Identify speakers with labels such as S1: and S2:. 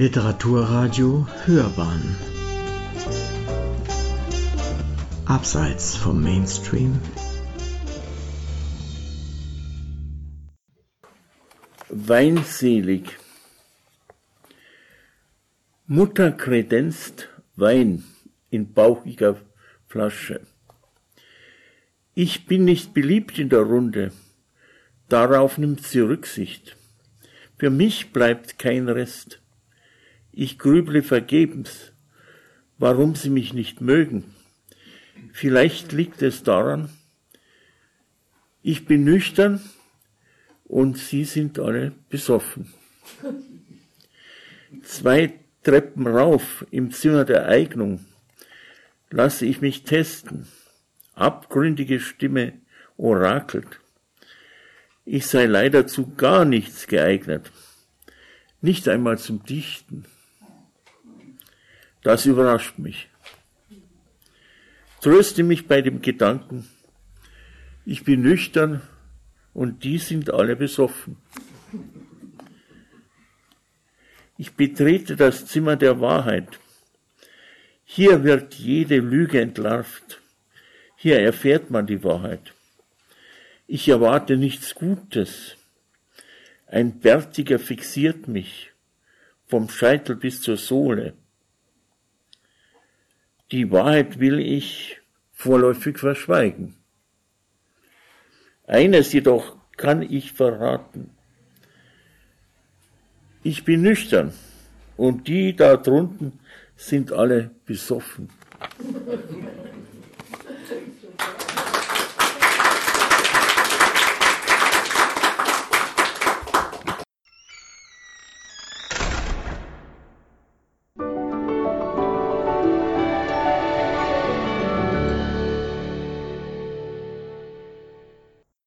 S1: Literaturradio Hörbahn Abseits vom Mainstream
S2: Weinselig Mutter kredenzt Wein in bauchiger Flasche. Ich bin nicht beliebt in der Runde, darauf nimmt sie Rücksicht. Für mich bleibt kein Rest. Ich grüble vergebens, warum sie mich nicht mögen. Vielleicht liegt es daran, ich bin nüchtern und sie sind alle besoffen. Zwei Treppen rauf im Zimmer der Eignung lasse ich mich testen. Abgründige Stimme orakelt. Ich sei leider zu gar nichts geeignet, nicht einmal zum Dichten. Das überrascht mich. Tröste mich bei dem Gedanken, ich bin nüchtern und die sind alle besoffen. Ich betrete das Zimmer der Wahrheit. Hier wird jede Lüge entlarvt. Hier erfährt man die Wahrheit. Ich erwarte nichts Gutes. Ein Bärtiger fixiert mich, vom Scheitel bis zur Sohle. Die Wahrheit will ich vorläufig verschweigen. Eines jedoch kann ich verraten. Ich bin nüchtern und die da drunten sind alle besoffen.